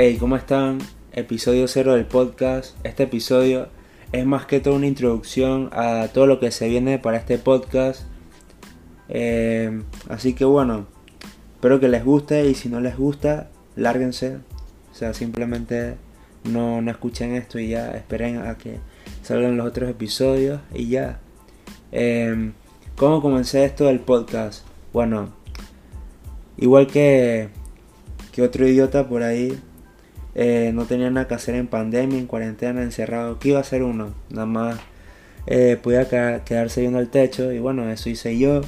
Hey, ¿cómo están? Episodio 0 del podcast. Este episodio es más que todo una introducción a todo lo que se viene para este podcast. Eh, así que bueno, espero que les guste y si no les gusta, lárguense. O sea, simplemente no, no escuchen esto y ya esperen a que salgan los otros episodios y ya. Eh, ¿Cómo comencé esto del podcast? Bueno, igual que, que otro idiota por ahí, eh, no tenía nada que hacer en pandemia, en cuarentena, encerrado. ¿Qué iba a hacer uno? Nada más eh, podía quedarse viendo el techo y bueno, eso hice yo.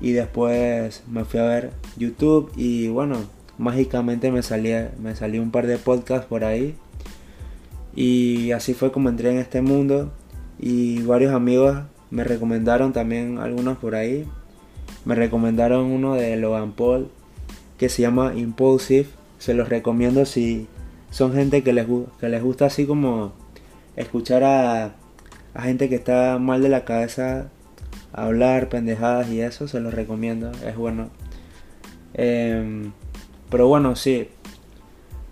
Y después me fui a ver YouTube y bueno, mágicamente me salía, me salió un par de podcasts por ahí. Y así fue como entré en este mundo y varios amigos me recomendaron también algunos por ahí. Me recomendaron uno de Logan Paul que se llama Impulsive. Se los recomiendo si son gente que les, que les gusta así como escuchar a, a gente que está mal de la cabeza hablar pendejadas y eso. Se los recomiendo. Es bueno. Em, pero bueno, sí.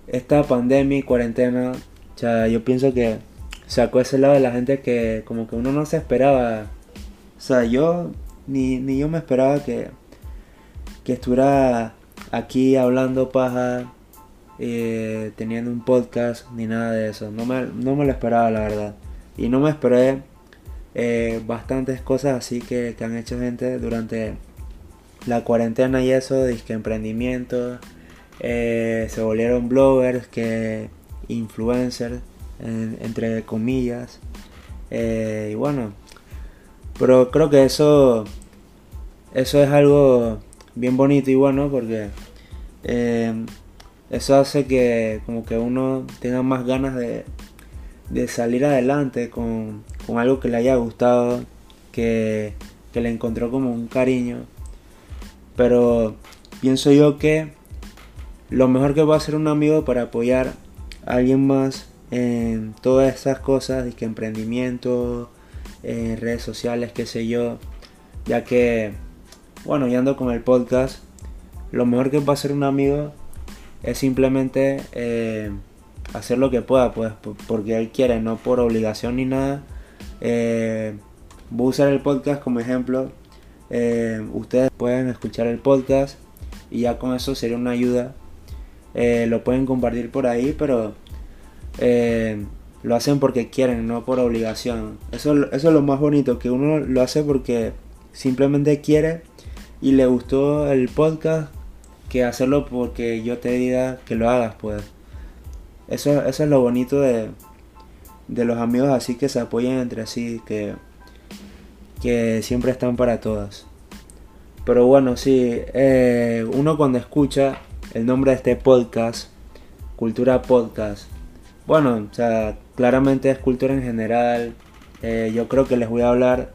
Esta pandemia y cuarentena, o yo pienso que sacó ese lado de la gente que como que uno no se esperaba. O sea, yo ni, ni yo me esperaba que, que estuviera aquí hablando paja, eh, teniendo un podcast, ni nada de eso. No me, no me lo esperaba, la verdad. Y no me esperé eh, bastantes cosas así que, que, han hecho gente durante la cuarentena y eso, disque emprendimiento. Eh, se volvieron bloggers, que influencers entre comillas. Y bueno, pero creo que eso, eso es algo bien bonito y bueno porque eso hace que como que uno tenga más ganas de, de salir adelante con, con, algo que le haya gustado, que, que le encontró como un cariño. Pero pienso yo que lo mejor que va a hacer un amigo para apoyar a alguien más en todas esas cosas, que emprendimiento, en redes sociales, qué sé yo, ya que, bueno, ya ando con el podcast, lo mejor que puede hacer un amigo es simplemente eh, hacer lo que pueda, pues, porque él quiere, no por obligación ni nada. Eh, voy a usar el podcast como ejemplo. Eh, ustedes pueden escuchar el podcast y ya con eso sería una ayuda. lo pueden compartir por ahí, pero lo hacen porque quieren, no por obligación. Eso, eso es lo más bonito, que uno lo hace porque simplemente quiere y le gustó el podcast que hacerlo porque yo te diga que lo hagas, pues. Eso, eso es lo bonito de, de los amigos así que se apoyan entre sí, que, que siempre están para todas. Pero bueno, sí, eh, uno cuando escucha el nombre de este podcast, Cultura Podcast, bueno, o sea, claramente es cultura en general. Eh, yo creo que les voy a hablar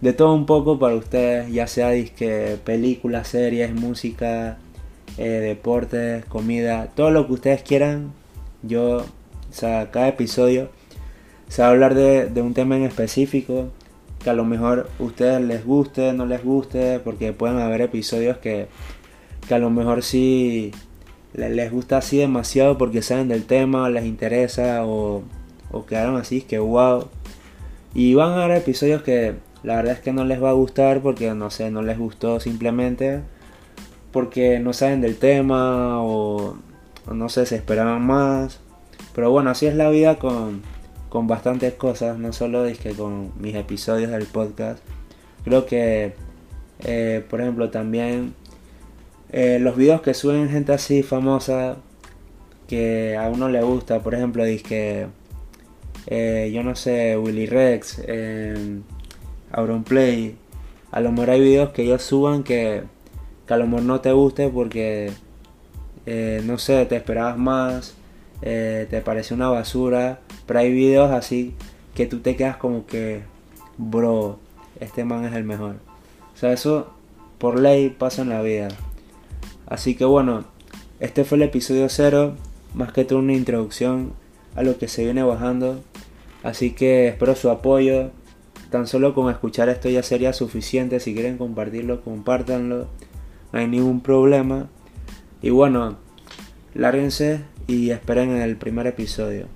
de todo un poco para ustedes, ya sea disque, películas, series, música, eh, deportes, comida, todo lo que ustedes quieran. Yo, o sea, cada episodio se va a hablar de, un tema en específico que a lo mejor a ustedes les guste, no les guste, porque pueden haber episodios que, que a lo mejor sí les gusta así demasiado porque saben del tema, les interesa o, o quedaron así, que wow. Y van a haber episodios que la verdad es que no les va a gustar porque no sé, no les gustó simplemente porque no saben del tema o, no sé, se esperaban más. Pero bueno, así es la vida con, con bastantes cosas, no solo que con mis episodios del podcast. Creo que, eh, por ejemplo, también eh, los videos que suben gente así famosa que a uno le gusta, por ejemplo, dice eh, yo no sé, Willy Rex, eh, Auronplay, a lo mejor hay videos que ellos suban que, que a lo mejor no te guste porque, eh, no sé, te esperabas más, te parece una basura, pero hay videos así que tú te quedas como que, bro, este man es el mejor. O sea, eso por ley pasa en la vida. Así que bueno, este fue el episodio 0, más que todo una introducción a lo que se viene bajando. Así que espero su apoyo. Tan solo con escuchar esto ya sería suficiente. Si quieren compartirlo, compártanlo. No hay ningún problema. Y bueno, lárguense y esperen el primer episodio.